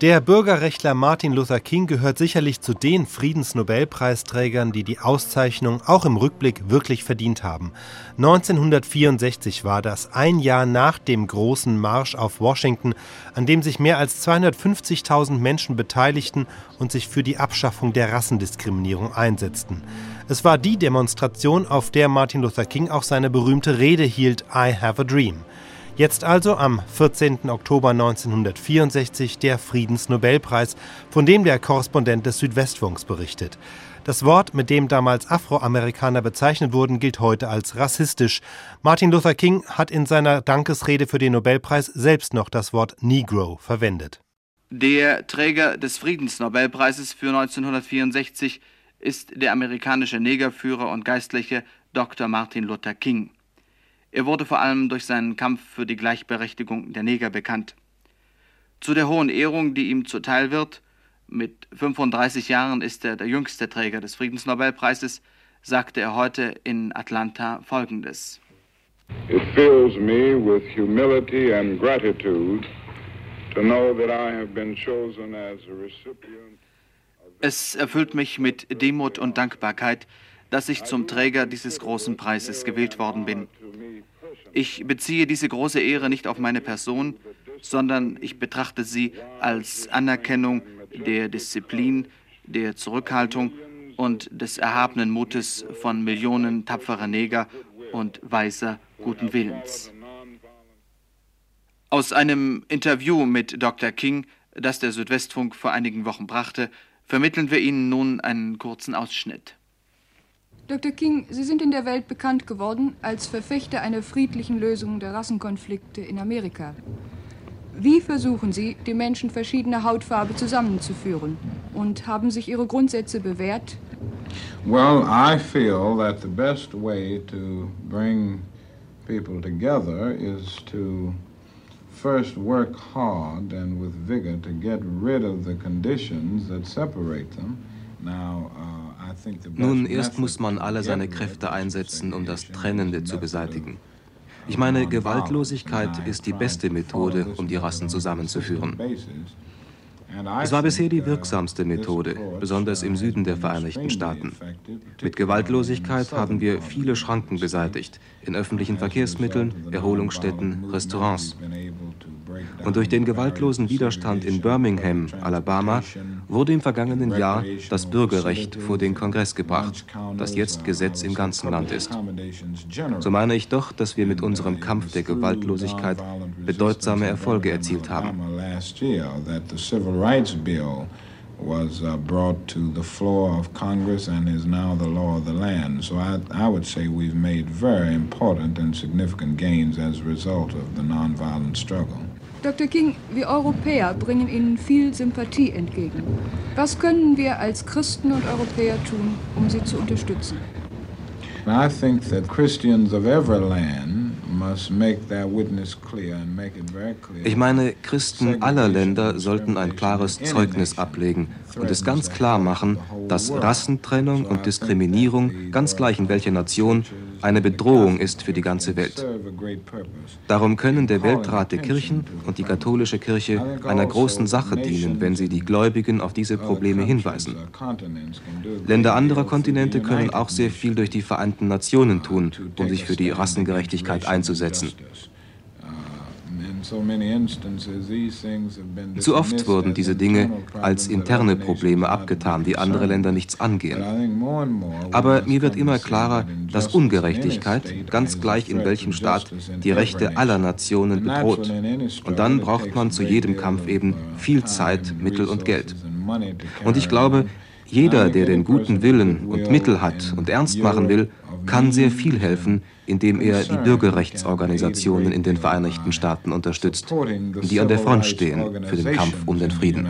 Der Bürgerrechtler Martin Luther King gehört sicherlich zu den Friedensnobelpreisträgern, die die Auszeichnung auch im Rückblick wirklich verdient haben. 1964 war das, ein Jahr nach dem großen Marsch auf Washington, an dem sich mehr als 250.000 Menschen beteiligten und sich für die Abschaffung der Rassendiskriminierung einsetzten. Es war die Demonstration, auf der Martin Luther King auch seine berühmte Rede hielt I Have a Dream. Jetzt also am 14. Oktober 1964 der Friedensnobelpreis, von dem der Korrespondent des Südwestfunks berichtet. Das Wort, mit dem damals Afroamerikaner bezeichnet wurden, gilt heute als rassistisch. Martin Luther King hat in seiner Dankesrede für den Nobelpreis selbst noch das Wort Negro verwendet. Der Träger des Friedensnobelpreises für 1964 ist der amerikanische Negerführer und Geistliche Dr. Martin Luther King. Er wurde vor allem durch seinen Kampf für die Gleichberechtigung der Neger bekannt. Zu der hohen Ehrung, die ihm zuteil wird, mit 35 Jahren ist er der jüngste Träger des Friedensnobelpreises, sagte er heute in Atlanta Folgendes. It fills me with humility and gratitude to know that I have been chosen as a recipient es erfüllt mich mit Demut und Dankbarkeit, dass ich zum Träger dieses großen Preises gewählt worden bin. Ich beziehe diese große Ehre nicht auf meine Person, sondern ich betrachte sie als Anerkennung der Disziplin, der Zurückhaltung und des erhabenen Mutes von Millionen tapferer Neger und weiser guten Willens. Aus einem Interview mit Dr. King, das der Südwestfunk vor einigen Wochen brachte, vermitteln wir Ihnen nun einen kurzen Ausschnitt. Dr. King, Sie sind in der Welt bekannt geworden als Verfechter einer friedlichen Lösung der Rassenkonflikte in Amerika. Wie versuchen Sie, die Menschen verschiedener Hautfarbe zusammenzuführen? Und haben sich Ihre Grundsätze bewährt? Well, I feel that the best way to bring people together is to first work hard and with vigor to get rid of the conditions that separate them. Uh, nun, erst muss man alle seine Kräfte einsetzen, um das Trennende zu beseitigen. Ich meine, Gewaltlosigkeit ist die beste Methode, um die Rassen zusammenzuführen. Es war bisher die wirksamste Methode, besonders im Süden der Vereinigten Staaten. Mit Gewaltlosigkeit haben wir viele Schranken beseitigt, in öffentlichen Verkehrsmitteln, Erholungsstätten, Restaurants. Und durch den gewaltlosen Widerstand in Birmingham, Alabama, wurde im vergangenen Jahr das Bürgerrecht vor den Kongress gebracht, das jetzt Gesetz im ganzen Land ist. So meine ich doch, dass wir mit unserem Kampf der Gewaltlosigkeit bedeutsame Erfolge erzielt haben. was uh, brought to the floor of Congress and is now the law of the land. So I, I would say we've made very important and significant gains as a result of the nonviolent struggle. Dr. King, wir Europäer bringen Ihnen viel Sympathie entgegen. Was können wir als Christen und Europäer tun, um Sie zu unterstützen? I think that Christians of every land ich meine, Christen aller Länder sollten ein klares Zeugnis ablegen und es ganz klar machen, dass Rassentrennung und Diskriminierung, ganz gleich in welcher Nation, eine Bedrohung ist für die ganze Welt. Darum können der Weltrat der Kirchen und die katholische Kirche einer großen Sache dienen, wenn sie die Gläubigen auf diese Probleme hinweisen. Länder anderer Kontinente können auch sehr viel durch die Vereinten Nationen tun, um sich für die Rassengerechtigkeit einzusetzen. Zu oft wurden diese Dinge als interne Probleme abgetan, die andere Länder nichts angehen. Aber mir wird immer klarer, dass Ungerechtigkeit, ganz gleich in welchem Staat, die Rechte aller Nationen bedroht. Und dann braucht man zu jedem Kampf eben viel Zeit, Mittel und Geld. Und ich glaube, jeder, der den guten Willen und Mittel hat und ernst machen will, kann sehr viel helfen, indem er die Bürgerrechtsorganisationen in den Vereinigten Staaten unterstützt, die an der Front stehen für den Kampf um den Frieden.